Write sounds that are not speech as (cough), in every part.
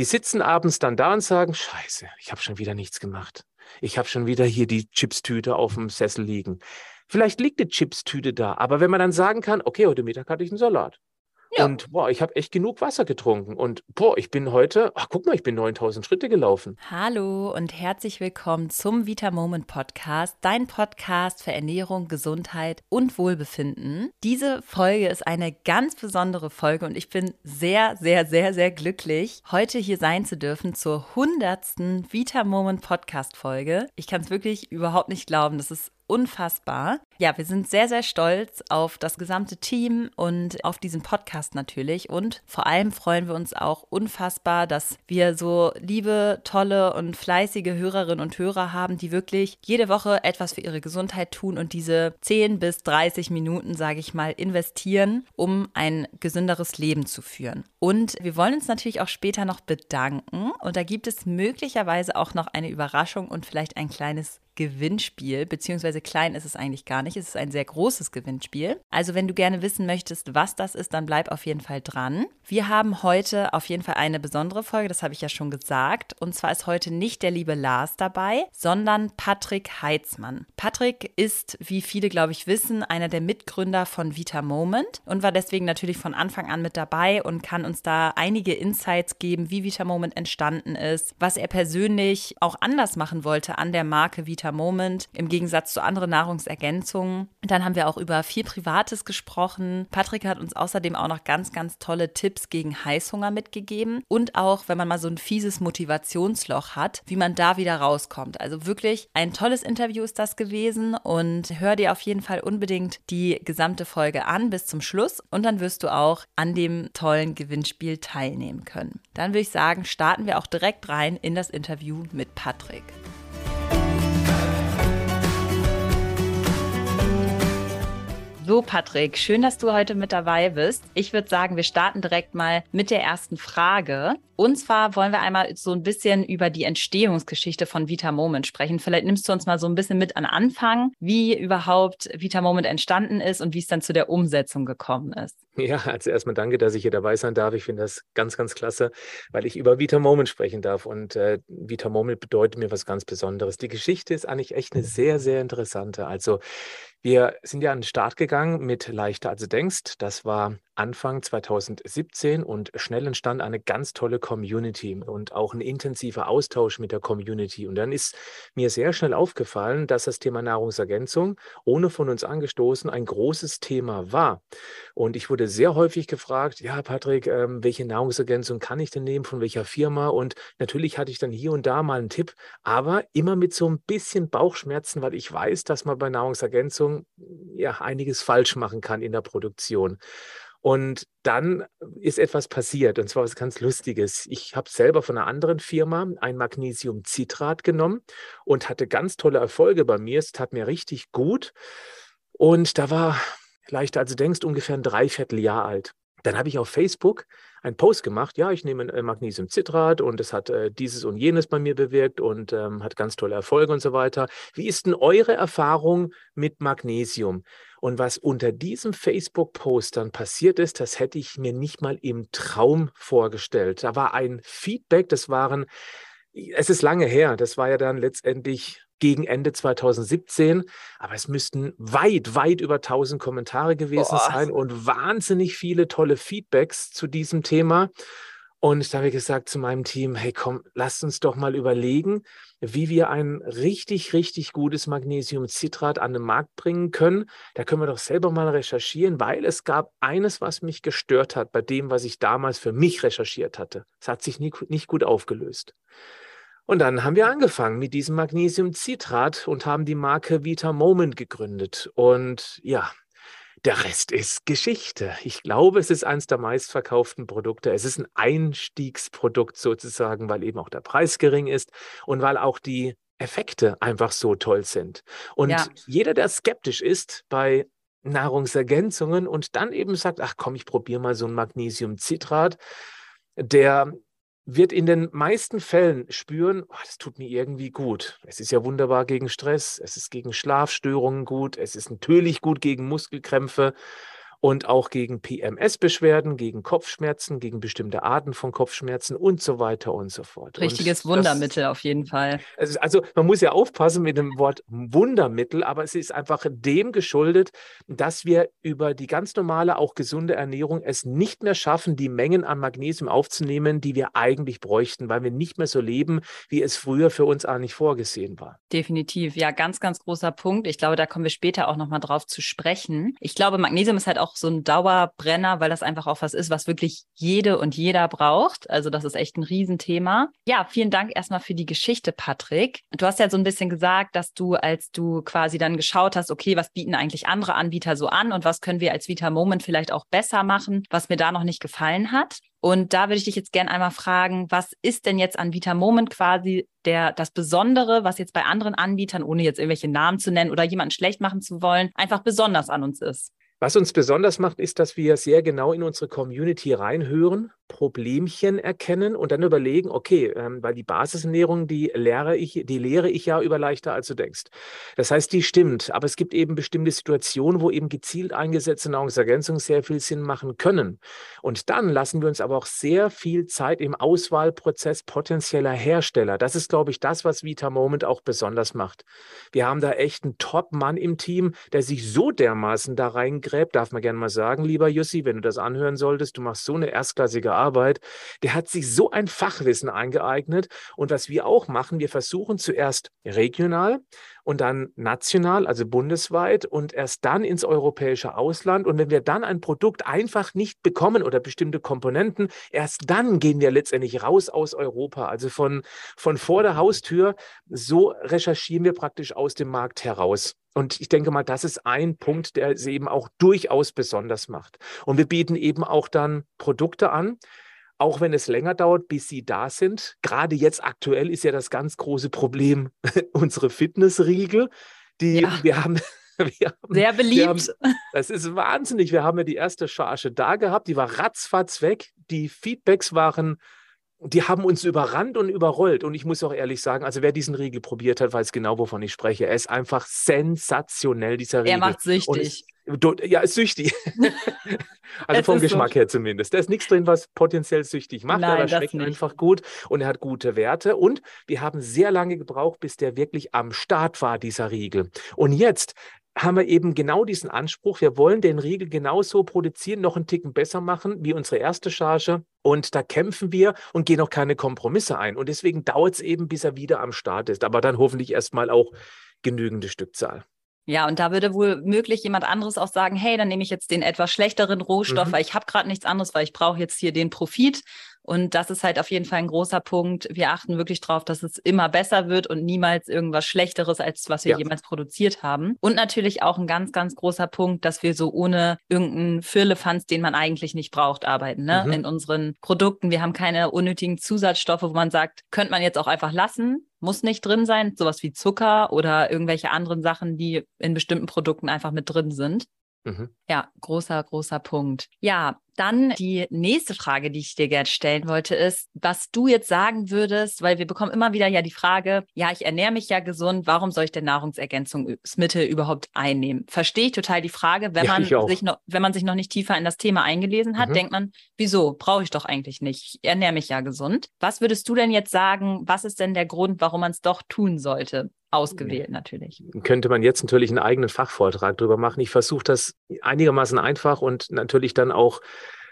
Die sitzen abends dann da und sagen, scheiße, ich habe schon wieder nichts gemacht. Ich habe schon wieder hier die Chipstüte auf dem Sessel liegen. Vielleicht liegt die Chipstüte da, aber wenn man dann sagen kann, okay, heute Mittag hatte ich einen Salat. Ja. Und boah, ich habe echt genug Wasser getrunken. Und boah, ich bin heute, ach guck mal, ich bin 9000 Schritte gelaufen. Hallo und herzlich willkommen zum Vita Moment Podcast, dein Podcast für Ernährung, Gesundheit und Wohlbefinden. Diese Folge ist eine ganz besondere Folge und ich bin sehr, sehr, sehr, sehr glücklich, heute hier sein zu dürfen zur 100. Vita Moment Podcast Folge. Ich kann es wirklich überhaupt nicht glauben. Das ist unfassbar. Ja, wir sind sehr, sehr stolz auf das gesamte Team und auf diesen Podcast natürlich. Und vor allem freuen wir uns auch unfassbar, dass wir so liebe, tolle und fleißige Hörerinnen und Hörer haben, die wirklich jede Woche etwas für ihre Gesundheit tun und diese 10 bis 30 Minuten, sage ich mal, investieren, um ein gesünderes Leben zu führen. Und wir wollen uns natürlich auch später noch bedanken. Und da gibt es möglicherweise auch noch eine Überraschung und vielleicht ein kleines Gewinnspiel, beziehungsweise klein ist es eigentlich gar nicht. Es ist ein sehr großes Gewinnspiel. Also wenn du gerne wissen möchtest, was das ist, dann bleib auf jeden Fall dran. Wir haben heute auf jeden Fall eine besondere Folge, das habe ich ja schon gesagt. Und zwar ist heute nicht der liebe Lars dabei, sondern Patrick Heitzmann. Patrick ist, wie viele, glaube ich, wissen, einer der Mitgründer von Vita Moment und war deswegen natürlich von Anfang an mit dabei und kann uns da einige Insights geben, wie Vita Moment entstanden ist, was er persönlich auch anders machen wollte an der Marke Vita Moment im Gegensatz zu anderen Nahrungsergänzungen. Dann haben wir auch über viel Privates gesprochen. Patrick hat uns außerdem auch noch ganz, ganz tolle Tipps gegen Heißhunger mitgegeben und auch, wenn man mal so ein fieses Motivationsloch hat, wie man da wieder rauskommt. Also wirklich ein tolles Interview ist das gewesen und hör dir auf jeden Fall unbedingt die gesamte Folge an bis zum Schluss und dann wirst du auch an dem tollen Gewinnspiel teilnehmen können. Dann würde ich sagen, starten wir auch direkt rein in das Interview mit Patrick. So, Patrick, schön, dass du heute mit dabei bist. Ich würde sagen, wir starten direkt mal mit der ersten Frage. Und zwar wollen wir einmal so ein bisschen über die Entstehungsgeschichte von Vita Moment sprechen. Vielleicht nimmst du uns mal so ein bisschen mit an Anfang, wie überhaupt Vita Moment entstanden ist und wie es dann zu der Umsetzung gekommen ist. Ja, also erstmal danke, dass ich hier dabei sein darf. Ich finde das ganz, ganz klasse, weil ich über Vita Moment sprechen darf. Und äh, Vita Moment bedeutet mir was ganz Besonderes. Die Geschichte ist eigentlich echt eine sehr, sehr interessante. Also wir sind ja an den Start gegangen mit Leichter als du denkst. Das war Anfang 2017 und schnell entstand eine ganz tolle Community und auch ein intensiver Austausch mit der Community. Und dann ist mir sehr schnell aufgefallen, dass das Thema Nahrungsergänzung, ohne von uns angestoßen, ein großes Thema war. Und ich wurde sehr häufig gefragt, ja, Patrick, ähm, welche Nahrungsergänzung kann ich denn nehmen, von welcher Firma? Und natürlich hatte ich dann hier und da mal einen Tipp, aber immer mit so ein bisschen Bauchschmerzen, weil ich weiß, dass man bei Nahrungsergänzung ja einiges falsch machen kann in der Produktion. Und dann ist etwas passiert, und zwar was ganz Lustiges. Ich habe selber von einer anderen Firma ein Magnesiumcitrat genommen und hatte ganz tolle Erfolge bei mir. Es tat mir richtig gut. Und da war, leichter als du denkst, ungefähr ein Dreivierteljahr alt. Dann habe ich auf Facebook einen Post gemacht, ja, ich nehme äh, Magnesiumcitrat und es hat äh, dieses und jenes bei mir bewirkt und ähm, hat ganz tolle Erfolge und so weiter. Wie ist denn eure Erfahrung mit Magnesium? Und was unter diesem Facebook-Post dann passiert ist, das hätte ich mir nicht mal im Traum vorgestellt. Da war ein Feedback, das waren, es ist lange her, das war ja dann letztendlich gegen Ende 2017, aber es müssten weit, weit über 1000 Kommentare gewesen Boah. sein und wahnsinnig viele tolle Feedbacks zu diesem Thema. Und da habe ich gesagt zu meinem Team, hey komm, lasst uns doch mal überlegen, wie wir ein richtig, richtig gutes Magnesiumcitrat an den Markt bringen können. Da können wir doch selber mal recherchieren, weil es gab eines, was mich gestört hat bei dem, was ich damals für mich recherchiert hatte. Es hat sich nie, nicht gut aufgelöst. Und dann haben wir angefangen mit diesem Magnesiumcitrat und haben die Marke Vita Moment gegründet. Und ja, der Rest ist Geschichte. Ich glaube, es ist eines der meistverkauften Produkte. Es ist ein Einstiegsprodukt sozusagen, weil eben auch der Preis gering ist und weil auch die Effekte einfach so toll sind. Und ja. jeder, der skeptisch ist bei Nahrungsergänzungen und dann eben sagt, ach komm, ich probiere mal so ein Magnesiumcitrat, der wird in den meisten Fällen spüren, oh, das tut mir irgendwie gut. Es ist ja wunderbar gegen Stress, es ist gegen Schlafstörungen gut, es ist natürlich gut gegen Muskelkrämpfe. Und auch gegen PMS-Beschwerden, gegen Kopfschmerzen, gegen bestimmte Arten von Kopfschmerzen und so weiter und so fort. Richtiges Wundermittel auf jeden Fall. Also man muss ja aufpassen mit dem Wort Wundermittel, aber es ist einfach dem geschuldet, dass wir über die ganz normale, auch gesunde Ernährung es nicht mehr schaffen, die Mengen an Magnesium aufzunehmen, die wir eigentlich bräuchten, weil wir nicht mehr so leben, wie es früher für uns eigentlich vorgesehen war. Definitiv, ja, ganz, ganz großer Punkt. Ich glaube, da kommen wir später auch nochmal drauf zu sprechen. Ich glaube, Magnesium ist halt auch so ein Dauerbrenner, weil das einfach auch was ist, was wirklich jede und jeder braucht. Also das ist echt ein Riesenthema. Ja, vielen Dank erstmal für die Geschichte, Patrick. Du hast ja so ein bisschen gesagt, dass du, als du quasi dann geschaut hast, okay, was bieten eigentlich andere Anbieter so an und was können wir als Vita Moment vielleicht auch besser machen, was mir da noch nicht gefallen hat. Und da würde ich dich jetzt gerne einmal fragen, was ist denn jetzt an Vita Moment quasi der, das Besondere, was jetzt bei anderen Anbietern, ohne jetzt irgendwelche Namen zu nennen oder jemanden schlecht machen zu wollen, einfach besonders an uns ist? Was uns besonders macht, ist, dass wir sehr genau in unsere Community reinhören Problemchen erkennen und dann überlegen, okay, ähm, weil die Basisernährung, die lehre ich, die lehre ich ja über leichter als du denkst. Das heißt, die stimmt, aber es gibt eben bestimmte Situationen, wo eben gezielt eingesetzte Nahrungsergänzungen sehr viel Sinn machen können. Und dann lassen wir uns aber auch sehr viel Zeit im Auswahlprozess potenzieller Hersteller. Das ist, glaube ich, das, was Vita Moment auch besonders macht. Wir haben da echt einen Top-Mann im Team, der sich so dermaßen da reingräbt, darf man gerne mal sagen, lieber Jussi, wenn du das anhören solltest, du machst so eine erstklassige Arbeit, der hat sich so ein Fachwissen eingeeignet. Und was wir auch machen, wir versuchen zuerst regional und dann national, also bundesweit und erst dann ins europäische Ausland. Und wenn wir dann ein Produkt einfach nicht bekommen oder bestimmte Komponenten, erst dann gehen wir letztendlich raus aus Europa, also von, von vor der Haustür. So recherchieren wir praktisch aus dem Markt heraus. Und ich denke mal, das ist ein Punkt, der es eben auch durchaus besonders macht. Und wir bieten eben auch dann Produkte an, auch wenn es länger dauert, bis sie da sind. Gerade jetzt aktuell ist ja das ganz große Problem (laughs) unsere Fitnessriegel. Die ja. wir haben. (laughs) Wir haben, Sehr beliebt. Haben, (laughs) das ist wahnsinnig. Wir haben ja die erste Charge da gehabt, die war ratzfatz weg. Die Feedbacks waren die haben uns überrannt und überrollt. Und ich muss auch ehrlich sagen, also wer diesen Riegel probiert hat, weiß genau, wovon ich spreche. Er ist einfach sensationell, dieser Riegel. Er macht süchtig. Und, ja, ist süchtig. (laughs) also es vom Geschmack so. her zumindest. Da ist nichts drin, was potenziell süchtig macht, Nein, aber er schmeckt nicht. einfach gut und er hat gute Werte. Und wir haben sehr lange gebraucht, bis der wirklich am Start war, dieser Riegel. Und jetzt haben wir eben genau diesen Anspruch, wir wollen den Riegel genauso produzieren, noch einen Ticken besser machen wie unsere erste Charge. Und da kämpfen wir und gehen auch keine Kompromisse ein. Und deswegen dauert es eben, bis er wieder am Start ist. Aber dann hoffentlich erstmal auch genügende Stückzahl. Ja, und da würde wohl möglich jemand anderes auch sagen, hey, dann nehme ich jetzt den etwas schlechteren Rohstoff, mhm. weil ich habe gerade nichts anderes, weil ich brauche jetzt hier den Profit. Und das ist halt auf jeden Fall ein großer Punkt. Wir achten wirklich darauf, dass es immer besser wird und niemals irgendwas Schlechteres, als was wir ja. jemals produziert haben. Und natürlich auch ein ganz, ganz großer Punkt, dass wir so ohne irgendeinen Firlefanz, den man eigentlich nicht braucht, arbeiten. Ne? Mhm. In unseren Produkten. Wir haben keine unnötigen Zusatzstoffe, wo man sagt, könnte man jetzt auch einfach lassen muss nicht drin sein, sowas wie Zucker oder irgendwelche anderen Sachen, die in bestimmten Produkten einfach mit drin sind. Mhm. Ja, großer, großer Punkt. Ja, dann die nächste Frage, die ich dir gerne stellen wollte, ist, was du jetzt sagen würdest, weil wir bekommen immer wieder ja die Frage, ja, ich ernähre mich ja gesund, warum soll ich denn Nahrungsergänzungsmittel überhaupt einnehmen? Verstehe ich total die Frage, wenn ja, man sich noch, wenn man sich noch nicht tiefer in das Thema eingelesen hat, mhm. denkt man, wieso? Brauche ich doch eigentlich nicht. Ich ernähre mich ja gesund. Was würdest du denn jetzt sagen, was ist denn der Grund, warum man es doch tun sollte? Ausgewählt natürlich. Könnte man jetzt natürlich einen eigenen Fachvortrag drüber machen. Ich versuche das einigermaßen einfach und natürlich dann auch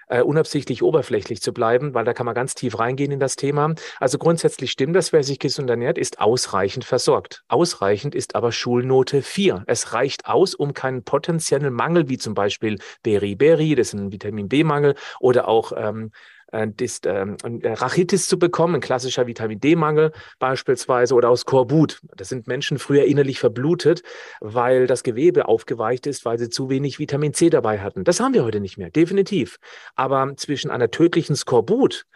äh, unabsichtlich oberflächlich zu bleiben, weil da kann man ganz tief reingehen in das Thema. Also grundsätzlich stimmt das, wer sich gesund ernährt, ist ausreichend versorgt. Ausreichend ist aber Schulnote 4. Es reicht aus, um keinen potenziellen Mangel, wie zum Beispiel Beriberi, das ist ein Vitamin B-Mangel, oder auch ähm, äh, Dist, ähm, äh, Rachitis zu bekommen, ein klassischer Vitamin D-Mangel beispielsweise oder aus Korbut. Das sind Menschen früher innerlich verblutet, weil das Gewebe aufgeweicht ist, weil sie zu wenig Vitamin C dabei hatten. Das haben wir heute nicht mehr, definitiv. Aber zwischen einer tödlichen Skorbut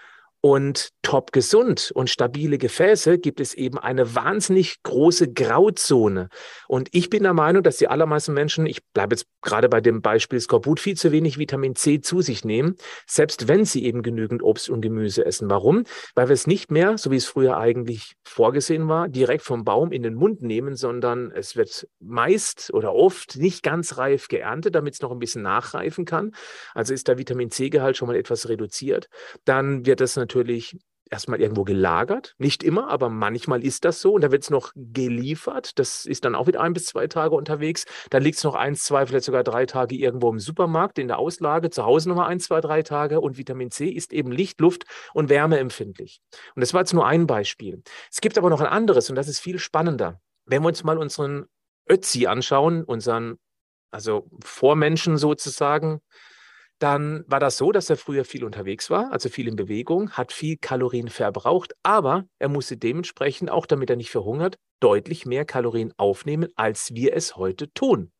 und top gesund und stabile Gefäße gibt es eben eine wahnsinnig große Grauzone. Und ich bin der Meinung, dass die allermeisten Menschen, ich bleibe jetzt gerade bei dem Beispiel Skorbut, viel zu wenig Vitamin C zu sich nehmen, selbst wenn sie eben genügend Obst und Gemüse essen. Warum? Weil wir es nicht mehr, so wie es früher eigentlich vorgesehen war, direkt vom Baum in den Mund nehmen, sondern es wird meist oder oft nicht ganz reif geerntet, damit es noch ein bisschen nachreifen kann. Also ist der Vitamin C-Gehalt schon mal etwas reduziert. Dann wird es natürlich natürlich erstmal irgendwo gelagert. Nicht immer, aber manchmal ist das so. Und da wird es noch geliefert. Das ist dann auch wieder ein bis zwei Tage unterwegs. Dann liegt es noch ein, zwei, vielleicht sogar drei Tage irgendwo im Supermarkt in der Auslage. Zu Hause nochmal ein, zwei, drei Tage. Und Vitamin C ist eben Licht, Luft und Wärme empfindlich. Und das war jetzt nur ein Beispiel. Es gibt aber noch ein anderes und das ist viel spannender. Wenn wir uns mal unseren Ötzi anschauen, unseren, also Vormenschen sozusagen, dann war das so, dass er früher viel unterwegs war, also viel in Bewegung, hat viel Kalorien verbraucht, aber er musste dementsprechend, auch damit er nicht verhungert, deutlich mehr Kalorien aufnehmen, als wir es heute tun.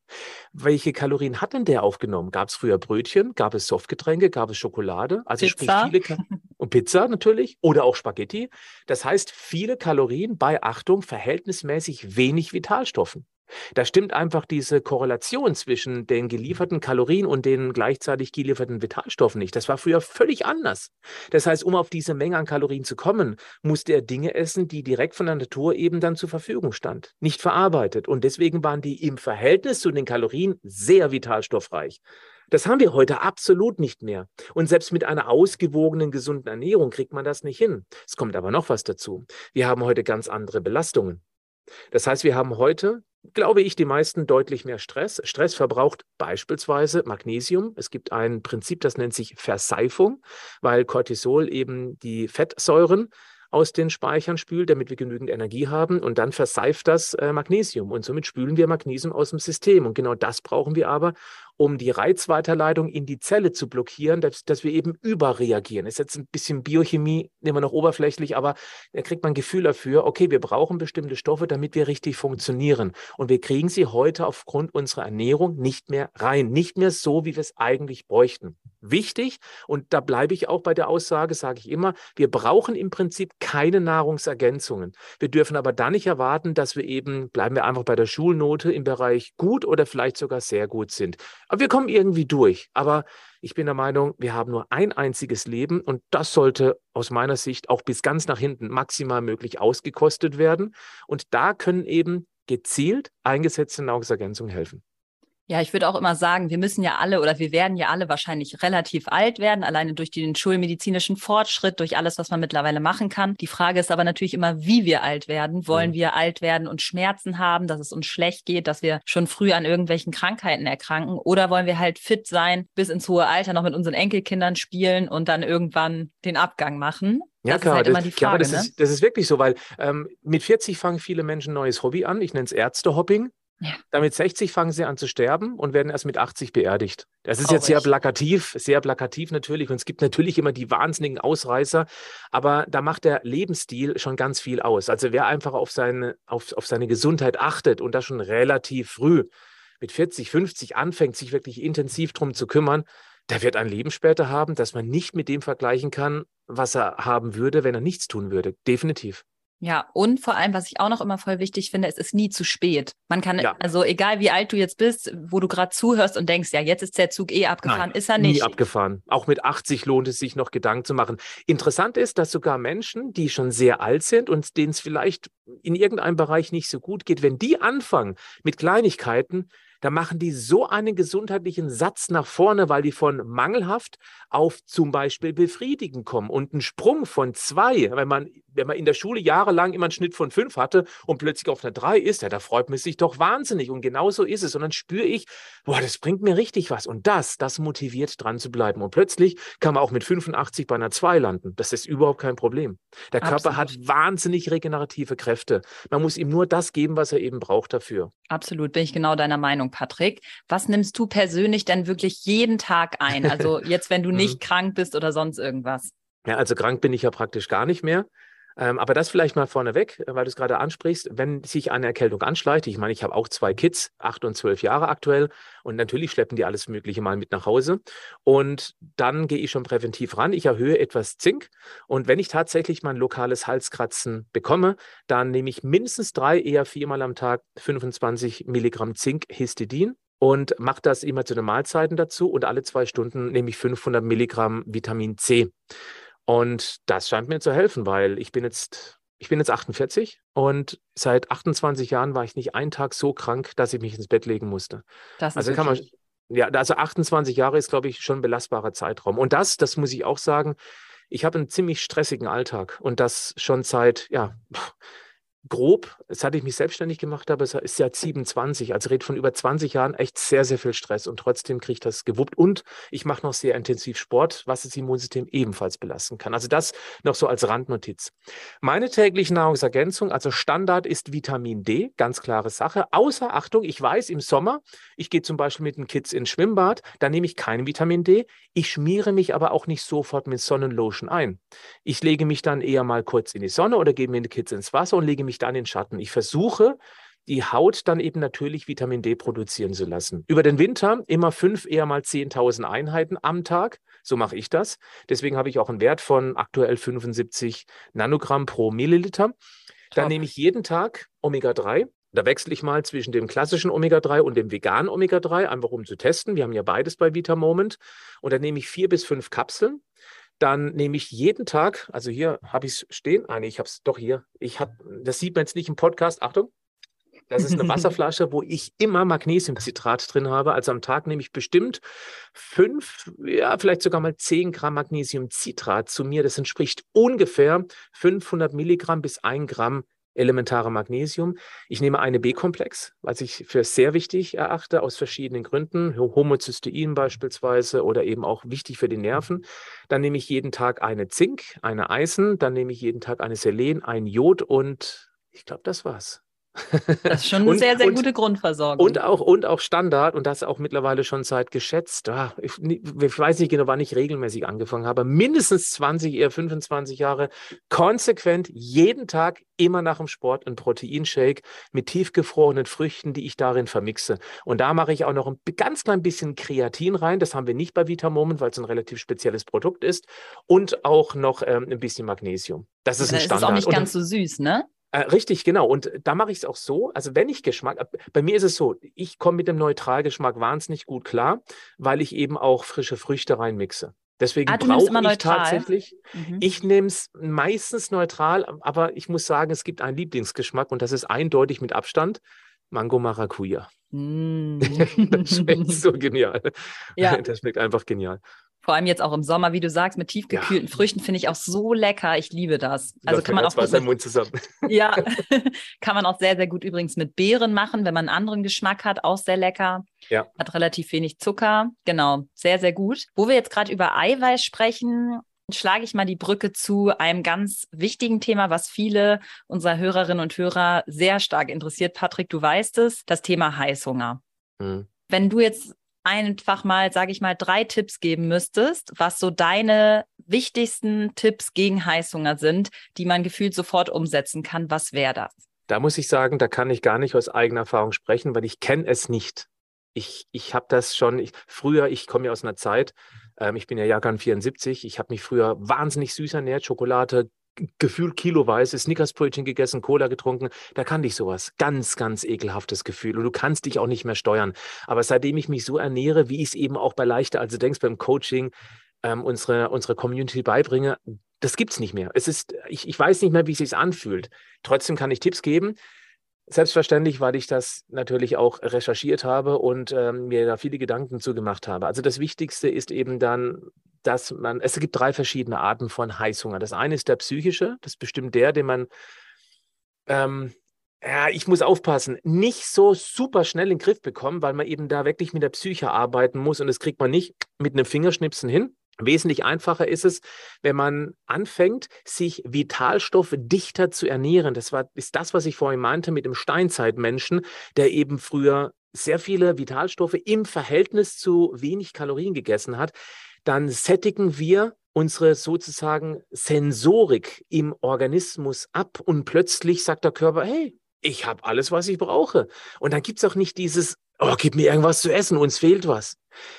Welche Kalorien hat denn der aufgenommen? Gab es früher Brötchen? Gab es Softgetränke? Gab es Schokolade? Also Pizza. sprich viele Ka und Pizza natürlich oder auch Spaghetti. Das heißt, viele Kalorien bei Achtung verhältnismäßig wenig Vitalstoffen. Da stimmt einfach diese Korrelation zwischen den gelieferten Kalorien und den gleichzeitig gelieferten Vitalstoffen nicht. Das war früher völlig anders. Das heißt, um auf diese Menge an Kalorien zu kommen, musste er Dinge essen, die direkt von der Natur eben dann zur Verfügung stand, nicht verarbeitet. Und deswegen waren die im Verhältnis zu den Kalorien sehr vitalstoffreich. Das haben wir heute absolut nicht mehr. Und selbst mit einer ausgewogenen, gesunden Ernährung kriegt man das nicht hin. Es kommt aber noch was dazu. Wir haben heute ganz andere Belastungen. Das heißt, wir haben heute glaube ich, die meisten deutlich mehr Stress. Stress verbraucht beispielsweise Magnesium. Es gibt ein Prinzip, das nennt sich Verseifung, weil Cortisol eben die Fettsäuren aus den Speichern spült, damit wir genügend Energie haben. Und dann verseift das äh, Magnesium. Und somit spülen wir Magnesium aus dem System. Und genau das brauchen wir aber, um die Reizweiterleitung in die Zelle zu blockieren, dass, dass wir eben überreagieren. Ist jetzt ein bisschen Biochemie, nehmen wir noch oberflächlich, aber da kriegt man ein Gefühl dafür, okay, wir brauchen bestimmte Stoffe, damit wir richtig funktionieren. Und wir kriegen sie heute aufgrund unserer Ernährung nicht mehr rein. Nicht mehr so, wie wir es eigentlich bräuchten. Wichtig, und da bleibe ich auch bei der Aussage, sage ich immer, wir brauchen im Prinzip keine Nahrungsergänzungen. Wir dürfen aber dann nicht erwarten, dass wir eben, bleiben wir einfach bei der Schulnote im Bereich gut oder vielleicht sogar sehr gut sind. Aber wir kommen irgendwie durch. Aber ich bin der Meinung, wir haben nur ein einziges Leben und das sollte aus meiner Sicht auch bis ganz nach hinten maximal möglich ausgekostet werden. Und da können eben gezielt eingesetzte Nahrungsergänzungen helfen. Ja, ich würde auch immer sagen, wir müssen ja alle oder wir werden ja alle wahrscheinlich relativ alt werden, alleine durch den schulmedizinischen Fortschritt, durch alles, was man mittlerweile machen kann. Die Frage ist aber natürlich immer, wie wir alt werden. Wollen mhm. wir alt werden und Schmerzen haben, dass es uns schlecht geht, dass wir schon früh an irgendwelchen Krankheiten erkranken? Oder wollen wir halt fit sein, bis ins hohe Alter noch mit unseren Enkelkindern spielen und dann irgendwann den Abgang machen? Ja, das klar. Ist halt das, immer die Frage, ja, das, ne? ist, das ist wirklich so, weil ähm, mit 40 fangen viele Menschen ein neues Hobby an. Ich nenne es Ärztehopping. Ja. Damit 60 fangen sie an zu sterben und werden erst mit 80 beerdigt. Das ist Traurig. jetzt sehr plakativ, sehr plakativ natürlich. Und es gibt natürlich immer die wahnsinnigen Ausreißer, aber da macht der Lebensstil schon ganz viel aus. Also wer einfach auf seine, auf, auf seine Gesundheit achtet und das schon relativ früh mit 40, 50 anfängt, sich wirklich intensiv darum zu kümmern, der wird ein Leben später haben, das man nicht mit dem vergleichen kann, was er haben würde, wenn er nichts tun würde. Definitiv. Ja, und vor allem, was ich auch noch immer voll wichtig finde, es ist nie zu spät. Man kann, ja. also egal wie alt du jetzt bist, wo du gerade zuhörst und denkst, ja, jetzt ist der Zug eh abgefahren, Nein, ist er nicht. Nie abgefahren. Auch mit 80 lohnt es sich noch Gedanken zu machen. Interessant ist, dass sogar Menschen, die schon sehr alt sind und denen es vielleicht in irgendeinem Bereich nicht so gut geht, wenn die anfangen mit Kleinigkeiten, da machen die so einen gesundheitlichen Satz nach vorne, weil die von mangelhaft auf zum Beispiel befriedigen kommen. Und ein Sprung von zwei, wenn man, wenn man in der Schule jahrelang immer einen Schnitt von fünf hatte und plötzlich auf einer drei ist, ja, da freut man sich doch wahnsinnig. Und genau so ist es. Und dann spüre ich, boah, das bringt mir richtig was. Und das, das motiviert dran zu bleiben. Und plötzlich kann man auch mit 85 bei einer zwei landen. Das ist überhaupt kein Problem. Der Körper Absolut. hat wahnsinnig regenerative Kräfte. Man muss ihm nur das geben, was er eben braucht dafür. Absolut, bin ich genau deiner Meinung. Patrick. Was nimmst du persönlich denn wirklich jeden Tag ein? Also (laughs) jetzt, wenn du nicht mhm. krank bist oder sonst irgendwas? Ja, also krank bin ich ja praktisch gar nicht mehr. Ähm, aber das vielleicht mal vorneweg, weil du es gerade ansprichst, wenn sich eine Erkältung anschleicht, ich meine, ich habe auch zwei Kids, acht und zwölf Jahre aktuell, und natürlich schleppen die alles Mögliche mal mit nach Hause. Und dann gehe ich schon präventiv ran. Ich erhöhe etwas Zink. Und wenn ich tatsächlich mein lokales Halskratzen bekomme, dann nehme ich mindestens drei, eher viermal am Tag 25 Milligramm Zink Histidin und mache das immer zu den Mahlzeiten dazu und alle zwei Stunden nehme ich 500 Milligramm Vitamin C. Und das scheint mir zu helfen, weil ich bin jetzt, ich bin jetzt 48 und seit 28 Jahren war ich nicht einen Tag so krank, dass ich mich ins Bett legen musste. Das ist also kann man, ja, also 28 Jahre ist, glaube ich, schon ein belastbarer Zeitraum. Und das, das muss ich auch sagen, ich habe einen ziemlich stressigen Alltag und das schon seit, ja, grob, seit ich mich selbstständig gemacht habe, es ist ja 27, also red von über 20 Jahren, echt sehr, sehr viel Stress und trotzdem kriege ich das gewuppt und ich mache noch sehr intensiv Sport, was das Immunsystem ebenfalls belasten kann. Also das noch so als Randnotiz. Meine tägliche Nahrungsergänzung, also Standard ist Vitamin D, ganz klare Sache. Außer Achtung, ich weiß im Sommer, ich gehe zum Beispiel mit den Kids ins Schwimmbad, da nehme ich kein Vitamin D. Ich schmiere mich aber auch nicht sofort mit Sonnenlotion ein. Ich lege mich dann eher mal kurz in die Sonne oder gebe mir die Kids ins Wasser und lege mich dann in Schatten. Ich versuche, die Haut dann eben natürlich Vitamin D produzieren zu lassen. Über den Winter immer fünf, eher mal 10.000 Einheiten am Tag. So mache ich das. Deswegen habe ich auch einen Wert von aktuell 75 Nanogramm pro Milliliter. Top. Dann nehme ich jeden Tag Omega-3. Da wechsle ich mal zwischen dem klassischen Omega-3 und dem veganen Omega-3, einfach um zu testen. Wir haben ja beides bei Vita Moment. Und dann nehme ich vier bis fünf Kapseln. Dann nehme ich jeden Tag, also hier habe ich es stehen, ah, nee, ich habe es doch hier. Ich habe, das sieht man jetzt nicht im Podcast, Achtung. Das ist eine (laughs) Wasserflasche, wo ich immer Magnesiumcitrat drin habe. Also am Tag nehme ich bestimmt fünf, ja, vielleicht sogar mal zehn Gramm Magnesiumcitrat zu mir. Das entspricht ungefähr 500 Milligramm bis ein Gramm elementare Magnesium. Ich nehme eine B-Komplex, was ich für sehr wichtig erachte, aus verschiedenen Gründen. Homozystein beispielsweise oder eben auch wichtig für die Nerven. Dann nehme ich jeden Tag eine Zink, eine Eisen, dann nehme ich jeden Tag eine Selen, ein Jod und ich glaube, das war's. Das ist schon (laughs) eine und, sehr, sehr und, gute Grundversorgung. Und auch, und auch Standard und das auch mittlerweile schon seit geschätzt. Ah, ich, ich, weiß nicht genau, wann ich regelmäßig angefangen habe. Mindestens 20, eher 25 Jahre konsequent jeden Tag immer nach dem Sport ein Proteinshake mit tiefgefrorenen Früchten, die ich darin vermixe. Und da mache ich auch noch ein ganz klein bisschen Kreatin rein. Das haben wir nicht bei Vitamomen, weil es ein relativ spezielles Produkt ist. Und auch noch ähm, ein bisschen Magnesium. Das ist ja, ein Standard. Das ist auch nicht ganz so süß, ne? Äh, richtig, genau. Und da mache ich es auch so. Also wenn ich Geschmack, äh, bei mir ist es so, ich komme mit dem Neutralgeschmack wahnsinnig gut klar, weil ich eben auch frische Früchte reinmixe. Deswegen ah, brauche ich neutral. tatsächlich, mhm. ich nehme es meistens neutral, aber ich muss sagen, es gibt einen Lieblingsgeschmack und das ist eindeutig mit Abstand Mango Maracuja. Mm. (laughs) das schmeckt so genial. Ja. (laughs) Das schmeckt einfach genial. Vor allem jetzt auch im Sommer, wie du sagst, mit tiefgekühlten ja. Früchten finde ich auch so lecker. Ich liebe das. Also kann man auch gut mit, Mund zusammen. (laughs) Ja, (laughs) kann man auch sehr, sehr gut übrigens mit Beeren machen, wenn man einen anderen Geschmack hat. Auch sehr lecker. Ja. Hat relativ wenig Zucker. Genau, sehr, sehr gut. Wo wir jetzt gerade über Eiweiß sprechen, schlage ich mal die Brücke zu einem ganz wichtigen Thema, was viele unserer Hörerinnen und Hörer sehr stark interessiert. Patrick, du weißt es, das Thema Heißhunger. Mhm. Wenn du jetzt einfach mal, sage ich mal, drei Tipps geben müsstest, was so deine wichtigsten Tipps gegen Heißhunger sind, die man gefühlt sofort umsetzen kann, was wäre das? Da muss ich sagen, da kann ich gar nicht aus eigener Erfahrung sprechen, weil ich kenne es nicht. Ich, ich habe das schon, ich, früher, ich komme ja aus einer Zeit, ähm, ich bin ja Jahrgang 74, ich habe mich früher wahnsinnig süß ernährt, Schokolade, gefühlt kiloweise Snickersbrötchen gegessen, Cola getrunken. Da kannte ich sowas. Ganz, ganz ekelhaftes Gefühl. Und du kannst dich auch nicht mehr steuern. Aber seitdem ich mich so ernähre, wie ich es eben auch bei Leichter, also denkst beim Coaching, ähm, unsere, unsere Community beibringe, das gibt es nicht mehr. Es ist, ich, ich weiß nicht mehr, wie es sich anfühlt. Trotzdem kann ich Tipps geben. Selbstverständlich, weil ich das natürlich auch recherchiert habe und ähm, mir da viele Gedanken zugemacht habe. Also das Wichtigste ist eben dann, dass man, es gibt drei verschiedene Arten von Heißhunger. Das eine ist der psychische, das ist bestimmt der, den man, ähm, ja, ich muss aufpassen, nicht so super schnell in den Griff bekommen, weil man eben da wirklich mit der Psyche arbeiten muss und das kriegt man nicht mit einem Fingerschnipsen hin. Wesentlich einfacher ist es, wenn man anfängt, sich Vitalstoffe dichter zu ernähren. Das war, ist das, was ich vorhin meinte mit dem Steinzeitmenschen, der eben früher sehr viele Vitalstoffe im Verhältnis zu wenig Kalorien gegessen hat dann sättigen wir unsere sozusagen Sensorik im Organismus ab und plötzlich sagt der Körper, hey, ich habe alles, was ich brauche. Und dann gibt es auch nicht dieses, oh, gib mir irgendwas zu essen, uns fehlt was.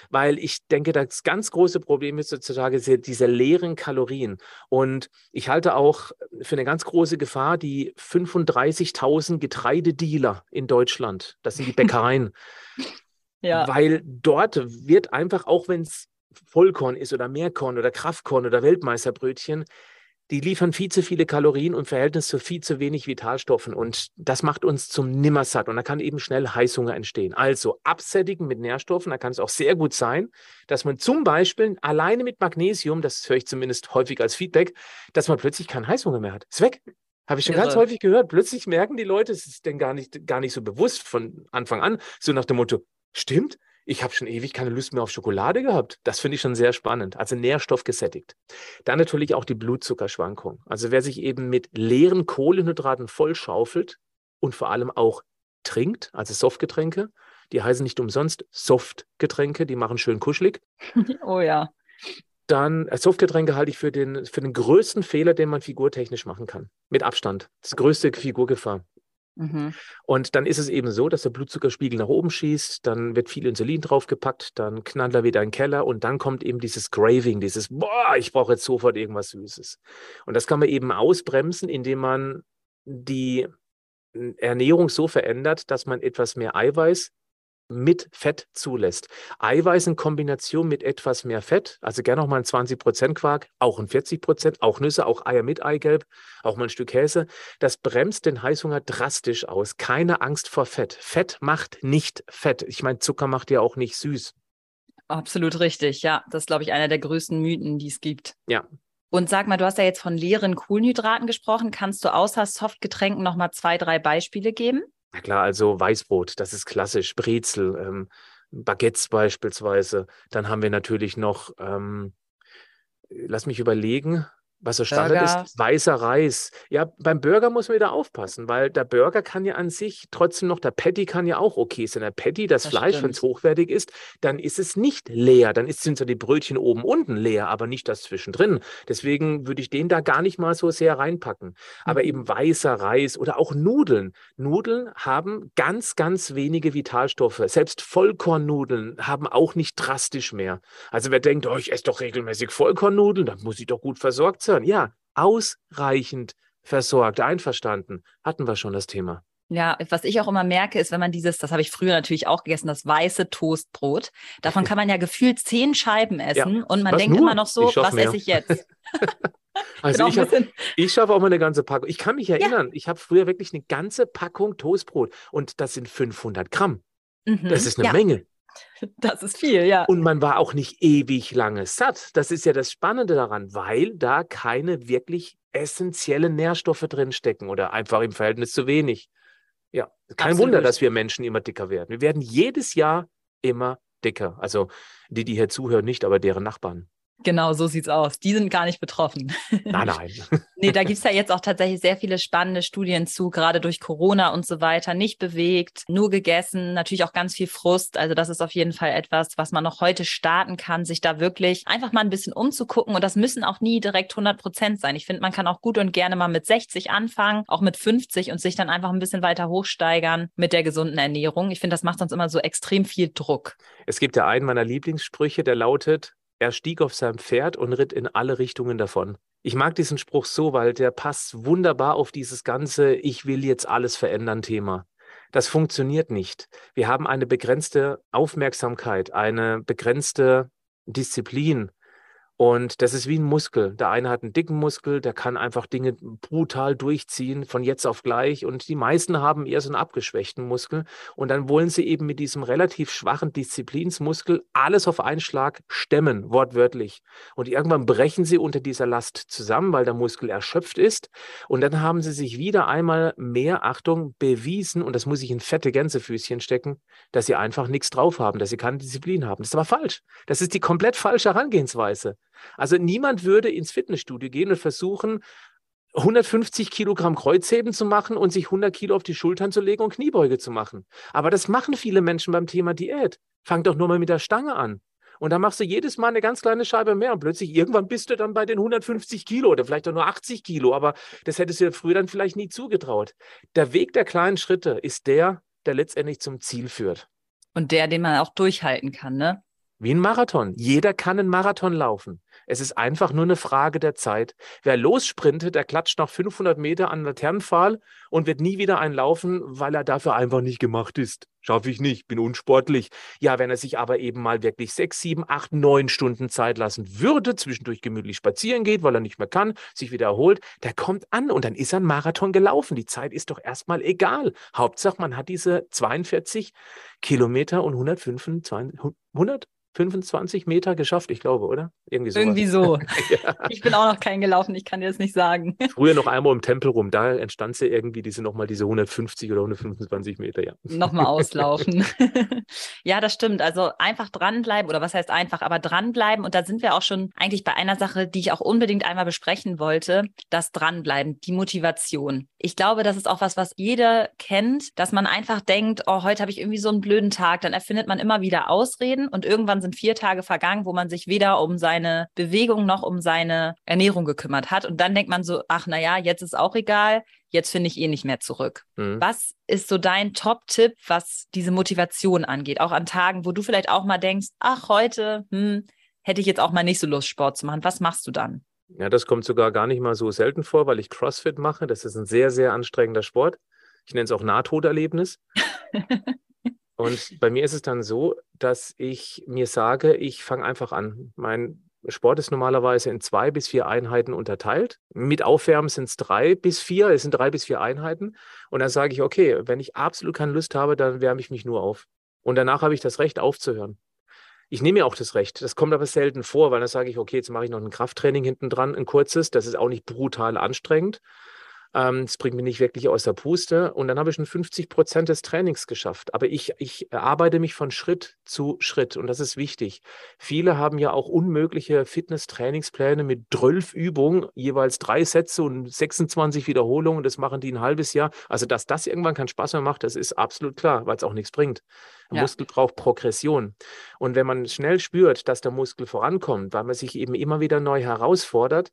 Weil ich denke, das ganz große Problem ist heutzutage diese leeren Kalorien. Und ich halte auch für eine ganz große Gefahr die 35.000 Getreidedealer in Deutschland. Das sind die (laughs) Bäckereien. ja. Weil dort wird einfach, auch wenn es Vollkorn ist oder Mehrkorn oder Kraftkorn oder Weltmeisterbrötchen, die liefern viel zu viele Kalorien und Verhältnis zu viel zu wenig Vitalstoffen. Und das macht uns zum Nimmersatt. Und da kann eben schnell Heißhunger entstehen. Also absättigen mit Nährstoffen. Da kann es auch sehr gut sein, dass man zum Beispiel alleine mit Magnesium, das höre ich zumindest häufig als Feedback, dass man plötzlich keinen Heißhunger mehr hat. Ist weg. Habe ich schon Irre. ganz häufig gehört. Plötzlich merken die Leute, es ist denn gar nicht, gar nicht so bewusst von Anfang an, so nach dem Motto, stimmt, ich habe schon ewig keine Lust mehr auf Schokolade gehabt. Das finde ich schon sehr spannend. Also Nährstoff gesättigt. Dann natürlich auch die Blutzuckerschwankung. Also wer sich eben mit leeren Kohlenhydraten vollschaufelt und vor allem auch trinkt, also Softgetränke, die heißen nicht umsonst Softgetränke, die machen schön kuschelig. (laughs) oh ja. Dann äh, Softgetränke halte ich für den, für den größten Fehler, den man figurtechnisch machen kann. Mit Abstand. Das größte Figurgefahr. Mhm. Und dann ist es eben so, dass der Blutzuckerspiegel nach oben schießt, dann wird viel Insulin draufgepackt, dann knallt er wieder in den Keller und dann kommt eben dieses Craving, dieses, boah, ich brauche jetzt sofort irgendwas Süßes. Und das kann man eben ausbremsen, indem man die Ernährung so verändert, dass man etwas mehr Eiweiß mit Fett zulässt. Eiweiß in Kombination mit etwas mehr Fett, also gerne auch mal ein 20% Quark, auch ein 40%, auch Nüsse, auch Eier mit Eigelb, auch mal ein Stück Käse. Das bremst den Heißhunger drastisch aus. Keine Angst vor Fett. Fett macht nicht Fett. Ich meine, Zucker macht ja auch nicht süß. Absolut richtig, ja. Das ist, glaube ich, einer der größten Mythen, die es gibt. Ja, und sag mal, du hast ja jetzt von leeren Kohlenhydraten gesprochen. Kannst du außer Softgetränken noch mal zwei, drei Beispiele geben? Na klar, also Weißbrot, das ist klassisch, Brezel, ähm, Baguettes beispielsweise. Dann haben wir natürlich noch, ähm, lass mich überlegen, was so Standard Burger. ist, weißer Reis. Ja, beim Burger muss man wieder aufpassen, weil der Burger kann ja an sich trotzdem noch, der Patty kann ja auch okay sein. Der Patty, das, das Fleisch, wenn es hochwertig ist, dann ist es nicht leer. Dann ist, sind so die Brötchen oben unten leer, aber nicht das zwischendrin. Deswegen würde ich den da gar nicht mal so sehr reinpacken. Aber mhm. eben weißer Reis oder auch Nudeln. Nudeln haben ganz, ganz wenige Vitalstoffe. Selbst Vollkornnudeln haben auch nicht drastisch mehr. Also wer denkt, oh, ich esse doch regelmäßig Vollkornnudeln, dann muss ich doch gut versorgt sein hören. Ja, ausreichend versorgt, einverstanden. Hatten wir schon das Thema. Ja, was ich auch immer merke, ist, wenn man dieses, das habe ich früher natürlich auch gegessen, das weiße Toastbrot. Davon (laughs) kann man ja gefühlt zehn Scheiben essen ja. und man was denkt nur? immer noch so, was mehr. esse ich jetzt? (laughs) also ich, hab, ich schaffe auch mal eine ganze Packung. Ich kann mich erinnern, ja. ich habe früher wirklich eine ganze Packung Toastbrot und das sind 500 Gramm. Mhm. Das ist eine ja. Menge. (laughs) Das ist viel, ja. Und man war auch nicht ewig lange satt. Das ist ja das Spannende daran, weil da keine wirklich essentiellen Nährstoffe drinstecken oder einfach im Verhältnis zu wenig. Ja, kein Absolut. Wunder, dass wir Menschen immer dicker werden. Wir werden jedes Jahr immer dicker. Also die, die hier zuhören, nicht, aber deren Nachbarn. Genau, so sieht's aus. Die sind gar nicht betroffen. Nein, (laughs) nein. nee, da gibt's ja jetzt auch tatsächlich sehr viele spannende Studien zu, gerade durch Corona und so weiter. Nicht bewegt, nur gegessen, natürlich auch ganz viel Frust. Also das ist auf jeden Fall etwas, was man noch heute starten kann, sich da wirklich einfach mal ein bisschen umzugucken. Und das müssen auch nie direkt 100 Prozent sein. Ich finde, man kann auch gut und gerne mal mit 60 anfangen, auch mit 50 und sich dann einfach ein bisschen weiter hochsteigern mit der gesunden Ernährung. Ich finde, das macht sonst immer so extrem viel Druck. Es gibt ja einen meiner Lieblingssprüche, der lautet, er stieg auf sein Pferd und ritt in alle Richtungen davon. Ich mag diesen Spruch so, weil der passt wunderbar auf dieses ganze Ich will jetzt alles verändern Thema. Das funktioniert nicht. Wir haben eine begrenzte Aufmerksamkeit, eine begrenzte Disziplin, und das ist wie ein Muskel. Der eine hat einen dicken Muskel, der kann einfach Dinge brutal durchziehen von jetzt auf gleich. Und die meisten haben eher so einen abgeschwächten Muskel. Und dann wollen sie eben mit diesem relativ schwachen Disziplinsmuskel alles auf einen Schlag stemmen, wortwörtlich. Und irgendwann brechen sie unter dieser Last zusammen, weil der Muskel erschöpft ist. Und dann haben sie sich wieder einmal mehr, Achtung, bewiesen, und das muss ich in fette Gänsefüßchen stecken, dass sie einfach nichts drauf haben, dass sie keine Disziplin haben. Das ist aber falsch. Das ist die komplett falsche Herangehensweise. Also niemand würde ins Fitnessstudio gehen und versuchen, 150 Kilogramm Kreuzheben zu machen und sich 100 Kilo auf die Schultern zu legen und Kniebeuge zu machen. Aber das machen viele Menschen beim Thema Diät. Fang doch nur mal mit der Stange an. Und dann machst du jedes Mal eine ganz kleine Scheibe mehr und plötzlich irgendwann bist du dann bei den 150 Kilo oder vielleicht auch nur 80 Kilo, aber das hättest du dir früher dann vielleicht nie zugetraut. Der Weg der kleinen Schritte ist der, der letztendlich zum Ziel führt. Und der, den man auch durchhalten kann, ne? Wie ein Marathon. Jeder kann einen Marathon laufen. Es ist einfach nur eine Frage der Zeit. Wer lossprintet, der klatscht nach 500 Meter an Laternenpfahl und wird nie wieder einlaufen, weil er dafür einfach nicht gemacht ist. Schaffe ich nicht, bin unsportlich. Ja, wenn er sich aber eben mal wirklich sechs, sieben, acht, neun Stunden Zeit lassen würde, zwischendurch gemütlich spazieren geht, weil er nicht mehr kann, sich wieder erholt, der kommt an und dann ist er ein Marathon gelaufen. Die Zeit ist doch erstmal egal. Hauptsache, man hat diese 42 Kilometer und 125, 100, 25 Meter geschafft, ich glaube, oder? Irgendwie so. Irgendwie so. (laughs) ja. Ich bin auch noch kein gelaufen, ich kann dir das nicht sagen. (laughs) Früher noch einmal im Tempel rum, da entstand sie irgendwie diese nochmal diese 150 oder 125 Meter, ja. Nochmal (laughs) auslaufen. ja, das stimmt. Also einfach dranbleiben, oder was heißt einfach, aber dranbleiben. Und da sind wir auch schon eigentlich bei einer Sache, die ich auch unbedingt einmal besprechen wollte, das Dranbleiben, die Motivation. Ich glaube, das ist auch was, was jeder kennt, dass man einfach denkt, oh, heute habe ich irgendwie so einen blöden Tag. Dann erfindet man immer wieder Ausreden und irgendwann sind vier Tage vergangen, wo man sich weder um seine Bewegung noch um seine Ernährung gekümmert hat. Und dann denkt man so, ach naja, jetzt ist auch egal, jetzt finde ich eh nicht mehr zurück. Mhm. Was ist so dein Top-Tipp, was diese Motivation angeht? Auch an Tagen, wo du vielleicht auch mal denkst, ach, heute hm, hätte ich jetzt auch mal nicht so Lust, Sport zu machen. Was machst du dann? Ja, das kommt sogar gar nicht mal so selten vor, weil ich CrossFit mache. Das ist ein sehr, sehr anstrengender Sport. Ich nenne es auch Nahtoderlebnis. (laughs) Und bei mir ist es dann so, dass ich mir sage, ich fange einfach an. Mein Sport ist normalerweise in zwei bis vier Einheiten unterteilt. Mit Aufwärmen sind es drei bis vier, es sind drei bis vier Einheiten. Und dann sage ich, okay, wenn ich absolut keine Lust habe, dann wärme ich mich nur auf. Und danach habe ich das Recht aufzuhören. Ich nehme mir auch das Recht. Das kommt aber selten vor, weil dann sage ich, okay, jetzt mache ich noch ein Krafttraining hinten dran, ein kurzes. Das ist auch nicht brutal anstrengend. Ähm, das bringt mich nicht wirklich aus der Puste. Und dann habe ich schon 50 Prozent des Trainings geschafft. Aber ich, ich arbeite mich von Schritt zu Schritt. Und das ist wichtig. Viele haben ja auch unmögliche Fitness-Trainingspläne mit 12 Übungen, jeweils drei Sätze und 26 Wiederholungen. Das machen die ein halbes Jahr. Also, dass das irgendwann keinen Spaß mehr macht, das ist absolut klar, weil es auch nichts bringt. Ein ja. Muskel braucht Progression. Und wenn man schnell spürt, dass der Muskel vorankommt, weil man sich eben immer wieder neu herausfordert,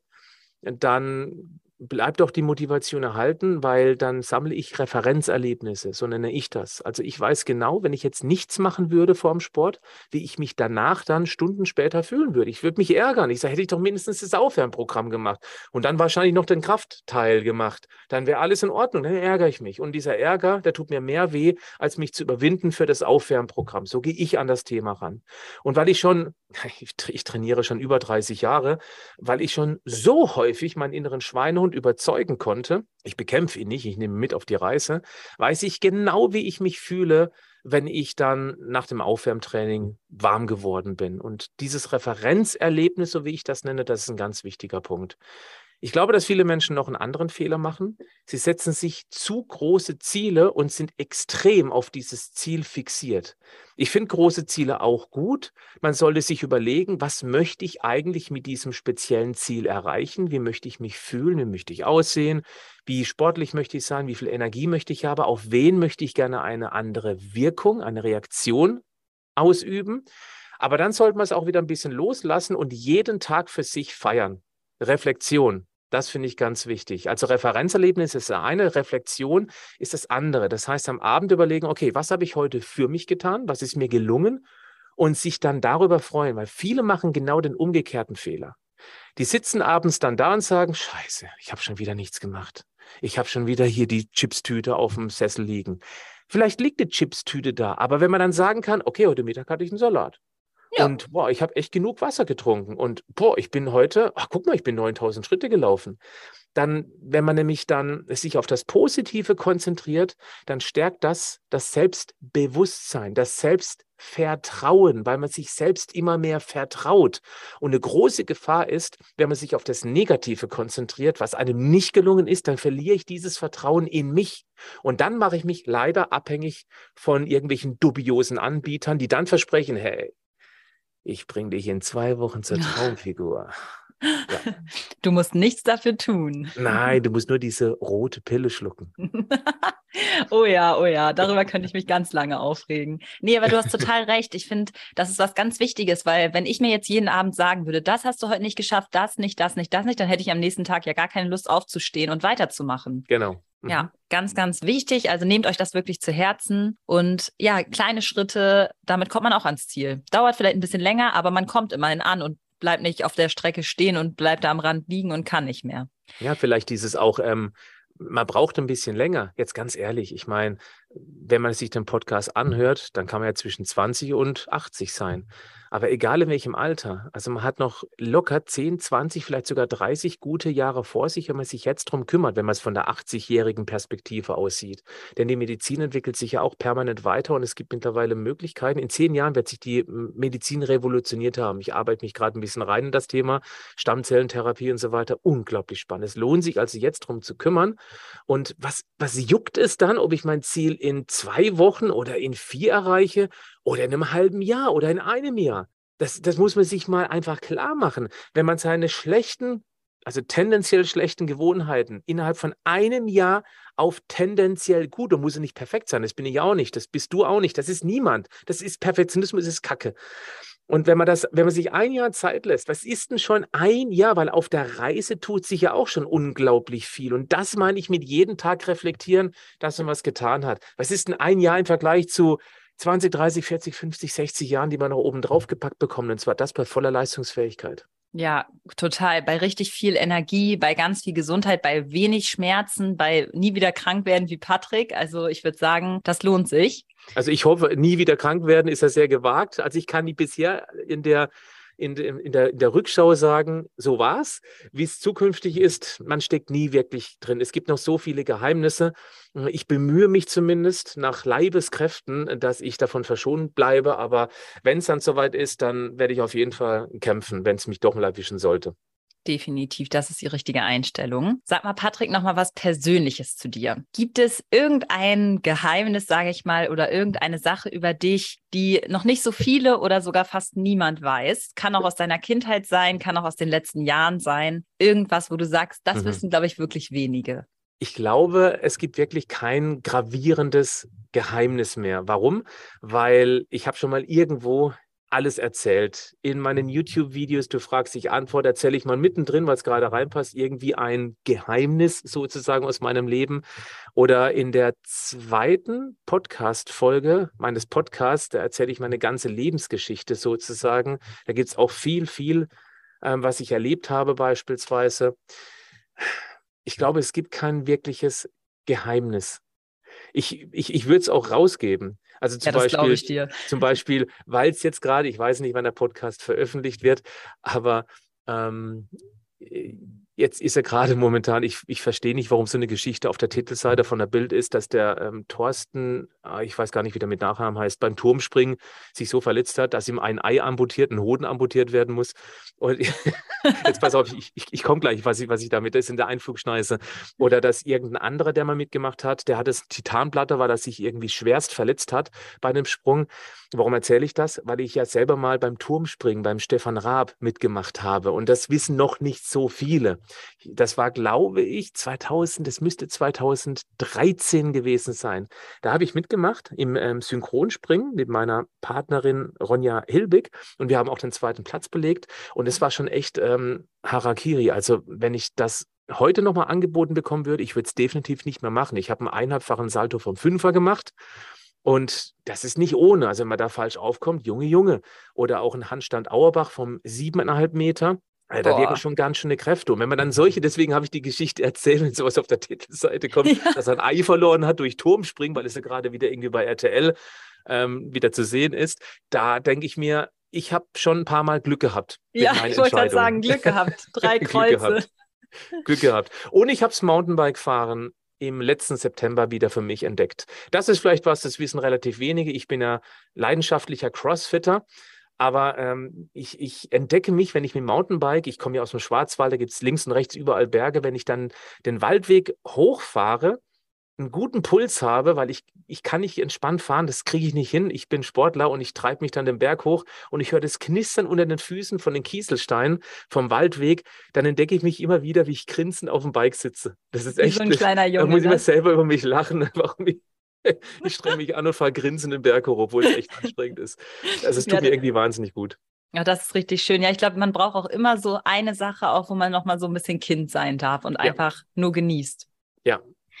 dann bleibt auch die Motivation erhalten, weil dann sammle ich Referenzerlebnisse, so nenne ich das. Also ich weiß genau, wenn ich jetzt nichts machen würde vor dem Sport, wie ich mich danach dann Stunden später fühlen würde. Ich würde mich ärgern. Ich sage, hätte ich doch mindestens das Aufwärmprogramm gemacht und dann wahrscheinlich noch den Kraftteil gemacht. Dann wäre alles in Ordnung. Dann ärgere ich mich. Und dieser Ärger, der tut mir mehr weh, als mich zu überwinden für das Aufwärmprogramm. So gehe ich an das Thema ran. Und weil ich schon, (laughs) ich trainiere schon über 30 Jahre, weil ich schon so häufig meinen inneren Schweinehund und überzeugen konnte, ich bekämpfe ihn nicht, ich nehme ihn mit auf die Reise, weiß ich genau, wie ich mich fühle, wenn ich dann nach dem Aufwärmtraining warm geworden bin. Und dieses Referenzerlebnis, so wie ich das nenne, das ist ein ganz wichtiger Punkt. Ich glaube, dass viele Menschen noch einen anderen Fehler machen. Sie setzen sich zu große Ziele und sind extrem auf dieses Ziel fixiert. Ich finde große Ziele auch gut. Man sollte sich überlegen, was möchte ich eigentlich mit diesem speziellen Ziel erreichen? Wie möchte ich mich fühlen? Wie möchte ich aussehen? Wie sportlich möchte ich sein? Wie viel Energie möchte ich haben? Auf wen möchte ich gerne eine andere Wirkung, eine Reaktion ausüben? Aber dann sollte man es auch wieder ein bisschen loslassen und jeden Tag für sich feiern. Reflexion. Das finde ich ganz wichtig. Also Referenzerlebnis ist das eine, Reflexion ist das andere. Das heißt, am Abend überlegen, okay, was habe ich heute für mich getan? Was ist mir gelungen? Und sich dann darüber freuen, weil viele machen genau den umgekehrten Fehler. Die sitzen abends dann da und sagen, scheiße, ich habe schon wieder nichts gemacht. Ich habe schon wieder hier die Chipstüte auf dem Sessel liegen. Vielleicht liegt die Chipstüte da, aber wenn man dann sagen kann, okay, heute Mittag hatte ich einen Salat. Ja. Und boah, ich habe echt genug Wasser getrunken. Und boah, ich bin heute, ach guck mal, ich bin 9000 Schritte gelaufen. Dann, wenn man nämlich dann sich auf das Positive konzentriert, dann stärkt das das Selbstbewusstsein, das Selbstvertrauen, weil man sich selbst immer mehr vertraut. Und eine große Gefahr ist, wenn man sich auf das Negative konzentriert, was einem nicht gelungen ist, dann verliere ich dieses Vertrauen in mich. Und dann mache ich mich leider abhängig von irgendwelchen dubiosen Anbietern, die dann versprechen, hey, ich bringe dich in zwei Wochen zur Traumfigur. Ja. Du musst nichts dafür tun. Nein, du musst nur diese rote Pille schlucken. (laughs) Oh ja, oh ja, darüber könnte ich mich ganz lange aufregen. Nee, aber du hast total recht. Ich finde, das ist was ganz Wichtiges, weil wenn ich mir jetzt jeden Abend sagen würde, das hast du heute nicht geschafft, das nicht, das nicht, das nicht, dann hätte ich am nächsten Tag ja gar keine Lust aufzustehen und weiterzumachen. Genau. Mhm. Ja, ganz, ganz wichtig. Also nehmt euch das wirklich zu Herzen und ja, kleine Schritte, damit kommt man auch ans Ziel. Dauert vielleicht ein bisschen länger, aber man kommt immerhin an und bleibt nicht auf der Strecke stehen und bleibt da am Rand liegen und kann nicht mehr. Ja, vielleicht dieses auch, ähm, man braucht ein bisschen länger. Jetzt ganz ehrlich, ich meine, wenn man sich den Podcast anhört, dann kann man ja zwischen 20 und 80 sein. Aber egal in welchem Alter, also man hat noch locker 10, 20, vielleicht sogar 30 gute Jahre vor sich, wenn man sich jetzt darum kümmert, wenn man es von der 80-jährigen Perspektive aussieht. Denn die Medizin entwickelt sich ja auch permanent weiter und es gibt mittlerweile Möglichkeiten. In zehn Jahren wird sich die Medizin revolutioniert haben. Ich arbeite mich gerade ein bisschen rein in das Thema Stammzellentherapie und so weiter. Unglaublich spannend. Es lohnt sich also jetzt darum zu kümmern. Und was, was juckt es dann, ob ich mein Ziel in zwei Wochen oder in vier erreiche oder in einem halben Jahr oder in einem Jahr. Das, das muss man sich mal einfach klar machen. Wenn man seine schlechten, also tendenziell schlechten Gewohnheiten innerhalb von einem Jahr auf tendenziell gut, und muss ja nicht perfekt sein, das bin ich auch nicht, das bist du auch nicht, das ist niemand. Das ist Perfektionismus, das ist Kacke. Und wenn man das, wenn man sich ein Jahr Zeit lässt, was ist denn schon ein Jahr? Weil auf der Reise tut sich ja auch schon unglaublich viel. Und das meine ich mit jedem Tag reflektieren, dass man was getan hat. Was ist denn ein Jahr im Vergleich zu 20, 30, 40, 50, 60 Jahren, die man noch oben drauf gepackt bekommt. Und zwar das bei voller Leistungsfähigkeit. Ja, total. Bei richtig viel Energie, bei ganz viel Gesundheit, bei wenig Schmerzen, bei nie wieder krank werden wie Patrick. Also ich würde sagen, das lohnt sich. Also ich hoffe, nie wieder krank werden ist ja sehr gewagt. Also ich kann die bisher in der in, in, der, in der Rückschau sagen, so war's. Wie es zukünftig ist, man steckt nie wirklich drin. Es gibt noch so viele Geheimnisse. Ich bemühe mich zumindest nach Leibeskräften, dass ich davon verschont bleibe. Aber wenn es dann soweit ist, dann werde ich auf jeden Fall kämpfen, wenn es mich doch mal erwischen sollte. Definitiv, das ist die richtige Einstellung. Sag mal, Patrick, noch mal was Persönliches zu dir. Gibt es irgendein Geheimnis, sage ich mal, oder irgendeine Sache über dich, die noch nicht so viele oder sogar fast niemand weiß? Kann auch aus deiner Kindheit sein, kann auch aus den letzten Jahren sein. Irgendwas, wo du sagst, das mhm. wissen, glaube ich, wirklich wenige. Ich glaube, es gibt wirklich kein gravierendes Geheimnis mehr. Warum? Weil ich habe schon mal irgendwo alles erzählt. In meinen YouTube-Videos, du fragst dich Antwort, erzähle ich mal mittendrin, weil es gerade reinpasst, irgendwie ein Geheimnis sozusagen aus meinem Leben. Oder in der zweiten Podcast-Folge meines Podcasts, da erzähle ich meine ganze Lebensgeschichte sozusagen. Da gibt es auch viel, viel, ähm, was ich erlebt habe beispielsweise. Ich glaube, es gibt kein wirkliches Geheimnis. Ich, ich, ich würde es auch rausgeben. Also zum ja, Beispiel, zum Beispiel, weil es jetzt gerade, ich weiß nicht, wann der Podcast veröffentlicht wird, aber ähm, jetzt ist er gerade momentan, ich, ich verstehe nicht, warum so eine Geschichte auf der Titelseite von der Bild ist, dass der ähm, Thorsten, ah, ich weiß gar nicht, wie der mit Nachnamen heißt, beim Turmspringen sich so verletzt hat, dass ihm ein Ei amputiert, ein Hoden amputiert werden muss. Und (laughs) jetzt pass auf, ich, ich, ich komme gleich, was ich, was ich damit ist in der Einflugschneise. Oder dass irgendein anderer, der mal mitgemacht hat, der hat das Titanblatter, weil er sich irgendwie schwerst verletzt hat bei einem Sprung. Warum erzähle ich das? Weil ich ja selber mal beim Turmspringen, beim Stefan Raab mitgemacht habe. Und das wissen noch nicht so viele. Das war, glaube ich, 2000, das müsste 2013 gewesen sein. Da habe ich mitgemacht im ähm, Synchronspringen mit meiner Partnerin Ronja Hilbig und wir haben auch den zweiten Platz belegt und es war schon echt ähm, Harakiri. Also wenn ich das heute nochmal angeboten bekommen würde, ich würde es definitiv nicht mehr machen. Ich habe einen eineinhalbfachen Salto vom Fünfer gemacht. Und das ist nicht ohne. Also wenn man da falsch aufkommt, Junge, Junge. Oder auch ein Handstand Auerbach vom siebeneinhalb Meter. Also da wirken schon ganz schöne Kräfte. Und wenn man dann solche, deswegen habe ich die Geschichte erzählt, wenn sowas auf der Titelseite kommt, (laughs) ja. dass er ein Ei verloren hat durch Turmspringen, weil es ja gerade wieder irgendwie bei RTL ähm, wieder zu sehen ist, da denke ich mir, ich habe schon ein paar Mal Glück gehabt. Ja, ich wollte gerade sagen, Glück gehabt. (laughs) Drei Kreuze. Glück, gehabt. Glück gehabt. Und ich habe das Mountainbike-Fahren im letzten September wieder für mich entdeckt. Das ist vielleicht was, das wissen relativ wenige. Ich bin ja leidenschaftlicher Crossfitter. Aber ähm, ich, ich entdecke mich, wenn ich mit dem Mountainbike, ich komme ja aus dem Schwarzwald, da gibt es links und rechts überall Berge, wenn ich dann den Waldweg hochfahre, einen guten Puls habe, weil ich, ich kann nicht entspannt fahren, das kriege ich nicht hin. Ich bin Sportler und ich treibe mich dann den Berg hoch und ich höre das Knistern unter den Füßen von den Kieselsteinen vom Waldweg. Dann entdecke ich mich immer wieder, wie ich grinsend auf dem Bike sitze. Das ist echt. Wie so ein (laughs) kleiner Junge. Da muss ich mir ne? selber über mich lachen, (laughs) warum ich (laughs) ich strenge mich an und fahre grinsend den Berg hoch, obwohl es echt anstrengend ist. Also es tut ja, mir irgendwie wahnsinnig gut. Ja, das ist richtig schön. Ja, ich glaube, man braucht auch immer so eine Sache, auch wo man noch mal so ein bisschen Kind sein darf und ja. einfach nur genießt. Ja.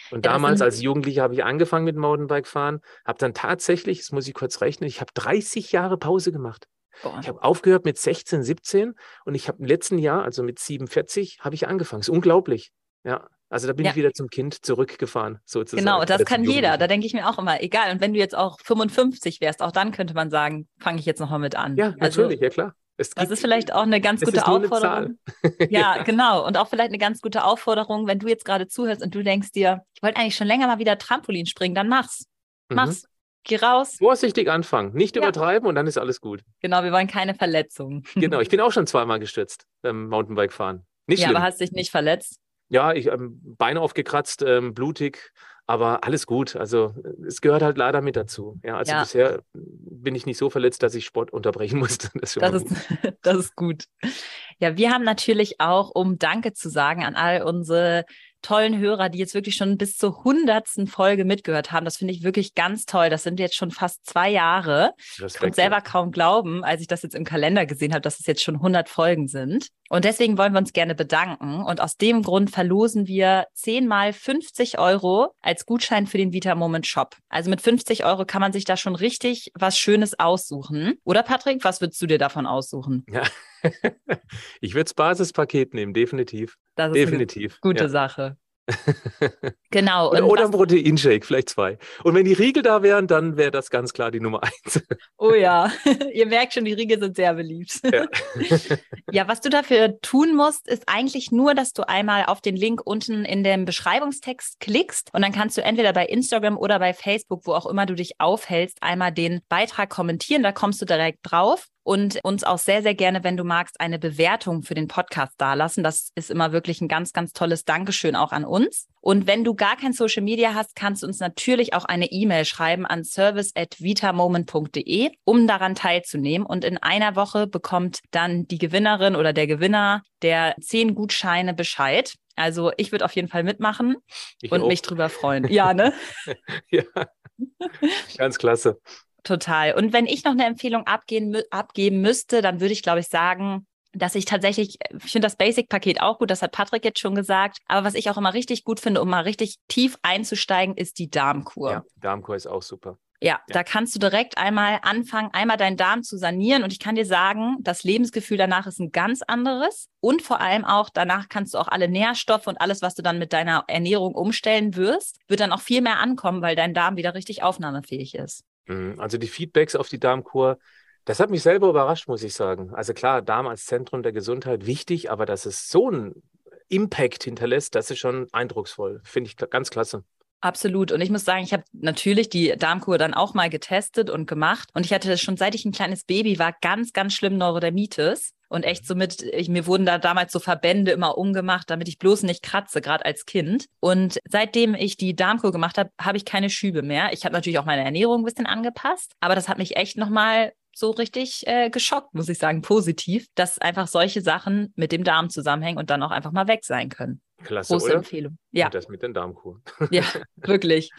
Und ja, damals als Jugendlicher habe ich angefangen mit Mountainbike fahren, habe dann tatsächlich, das muss ich kurz rechnen, ich habe 30 Jahre Pause gemacht. Boah. Ich habe aufgehört mit 16, 17 und ich habe im letzten Jahr, also mit 47, habe ich angefangen. Das ist unglaublich. Ja. Also da bin ja. ich wieder zum Kind zurückgefahren, sozusagen. Genau, das kann jeder. Da denke ich mir auch immer, egal. Und wenn du jetzt auch 55 wärst, auch dann könnte man sagen, fange ich jetzt nochmal mit an. Ja, also, natürlich, ja klar. Es das ist vielleicht auch eine ganz gute Aufforderung. (laughs) ja, ja, genau. Und auch vielleicht eine ganz gute Aufforderung, wenn du jetzt gerade zuhörst und du denkst dir, ich wollte eigentlich schon länger mal wieder Trampolin springen, dann mach's. Mhm. Mach's. Mhm. Geh raus. Vorsichtig anfangen, nicht ja. übertreiben und dann ist alles gut. Genau, wir wollen keine Verletzungen. genau, ich (laughs) bin auch schon zweimal gestürzt beim Mountainbike fahren. Nicht ja, schlimm. aber hast dich nicht verletzt? Ja, ich ähm, Beine aufgekratzt, ähm, blutig, aber alles gut. Also es gehört halt leider mit dazu. Ja, also ja. bisher bin ich nicht so verletzt, dass ich Sport unterbrechen (laughs) musste. Das, das ist, (laughs) das ist gut. Ja, wir haben natürlich auch, um Danke zu sagen an all unsere tollen Hörer, die jetzt wirklich schon bis zur hundertsten Folge mitgehört haben. Das finde ich wirklich ganz toll. Das sind jetzt schon fast zwei Jahre. Ich konnte selber kaum glauben, als ich das jetzt im Kalender gesehen habe, dass es jetzt schon 100 Folgen sind. Und deswegen wollen wir uns gerne bedanken. Und aus dem Grund verlosen wir zehnmal 50 Euro als Gutschein für den Vita Moment Shop. Also mit 50 Euro kann man sich da schon richtig was Schönes aussuchen. Oder Patrick, was würdest du dir davon aussuchen? Ja. Ich würde das Basispaket nehmen, definitiv. Das ist definitiv. eine gute ja. Sache. (laughs) genau. Oder, oder ein Proteinshake, vielleicht zwei. Und wenn die Riegel da wären, dann wäre das ganz klar die Nummer eins. oh ja, (laughs) (laughs) ihr merkt schon, die Riegel sind sehr beliebt. Ja. ja, was du dafür tun musst, ist eigentlich nur, dass du einmal auf den Link unten in dem Beschreibungstext klickst und dann kannst du entweder bei Instagram oder bei Facebook, wo auch immer du dich aufhältst, einmal den Beitrag kommentieren. Da kommst du direkt drauf und uns auch sehr, sehr gerne, wenn du magst, eine Bewertung für den Podcast dalassen. Das ist immer wirklich ein ganz, ganz tolles Dankeschön auch an uns. Und wenn du gar kein Social Media hast, kannst du uns natürlich auch eine E-Mail schreiben an service@vitamoment.de, um daran teilzunehmen. Und in einer Woche bekommt dann die Gewinnerin oder der Gewinner der zehn Gutscheine Bescheid. Also ich würde auf jeden Fall mitmachen ich und auch. mich drüber freuen. Ja, ne? (laughs) ja. Ganz klasse. Total. Und wenn ich noch eine Empfehlung abgehen, abgeben müsste, dann würde ich, glaube ich, sagen, dass ich tatsächlich, ich finde das Basic-Paket auch gut, das hat Patrick jetzt schon gesagt. Aber was ich auch immer richtig gut finde, um mal richtig tief einzusteigen, ist die Darmkur. Ja, Darmkur ist auch super. Ja, ja, da kannst du direkt einmal anfangen, einmal deinen Darm zu sanieren. Und ich kann dir sagen, das Lebensgefühl danach ist ein ganz anderes. Und vor allem auch, danach kannst du auch alle Nährstoffe und alles, was du dann mit deiner Ernährung umstellen wirst, wird dann auch viel mehr ankommen, weil dein Darm wieder richtig aufnahmefähig ist. Mhm, also die Feedbacks auf die Darmkur, das hat mich selber überrascht, muss ich sagen. Also klar, Darm als Zentrum der Gesundheit wichtig, aber dass es so einen Impact hinterlässt, das ist schon eindrucksvoll. Finde ich ganz klasse. Absolut. Und ich muss sagen, ich habe natürlich die Darmkur dann auch mal getestet und gemacht. Und ich hatte das schon seit ich ein kleines Baby war, ganz, ganz schlimm Neurodermitis. Und echt so mit, ich, mir wurden da damals so Verbände immer umgemacht, damit ich bloß nicht kratze, gerade als Kind. Und seitdem ich die Darmkur gemacht habe, habe ich keine Schübe mehr. Ich habe natürlich auch meine Ernährung ein bisschen angepasst, aber das hat mich echt nochmal so richtig äh, geschockt, muss ich sagen, positiv, dass einfach solche Sachen mit dem Darm zusammenhängen und dann auch einfach mal weg sein können. Klasse, Große oder? Empfehlung. Ja. Und das mit den Darmkuren. Ja, (laughs) wirklich.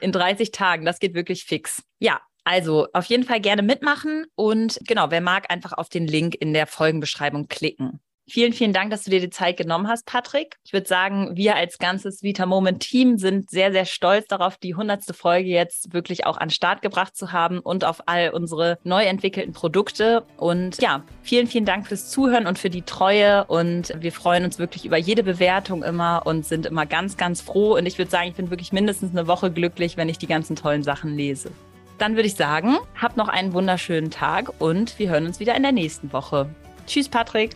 In 30 Tagen, das geht wirklich fix. Ja, also auf jeden Fall gerne mitmachen und genau, wer mag, einfach auf den Link in der Folgenbeschreibung klicken. Vielen, vielen Dank, dass du dir die Zeit genommen hast, Patrick. Ich würde sagen, wir als ganzes Vita Moment Team sind sehr, sehr stolz darauf, die hundertste Folge jetzt wirklich auch an Start gebracht zu haben und auf all unsere neu entwickelten Produkte. Und ja, vielen, vielen Dank fürs Zuhören und für die Treue. Und wir freuen uns wirklich über jede Bewertung immer und sind immer ganz, ganz froh. Und ich würde sagen, ich bin wirklich mindestens eine Woche glücklich, wenn ich die ganzen tollen Sachen lese. Dann würde ich sagen, habt noch einen wunderschönen Tag und wir hören uns wieder in der nächsten Woche. Tschüss, Patrick.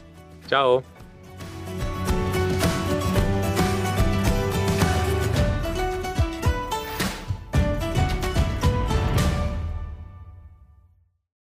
Ciao.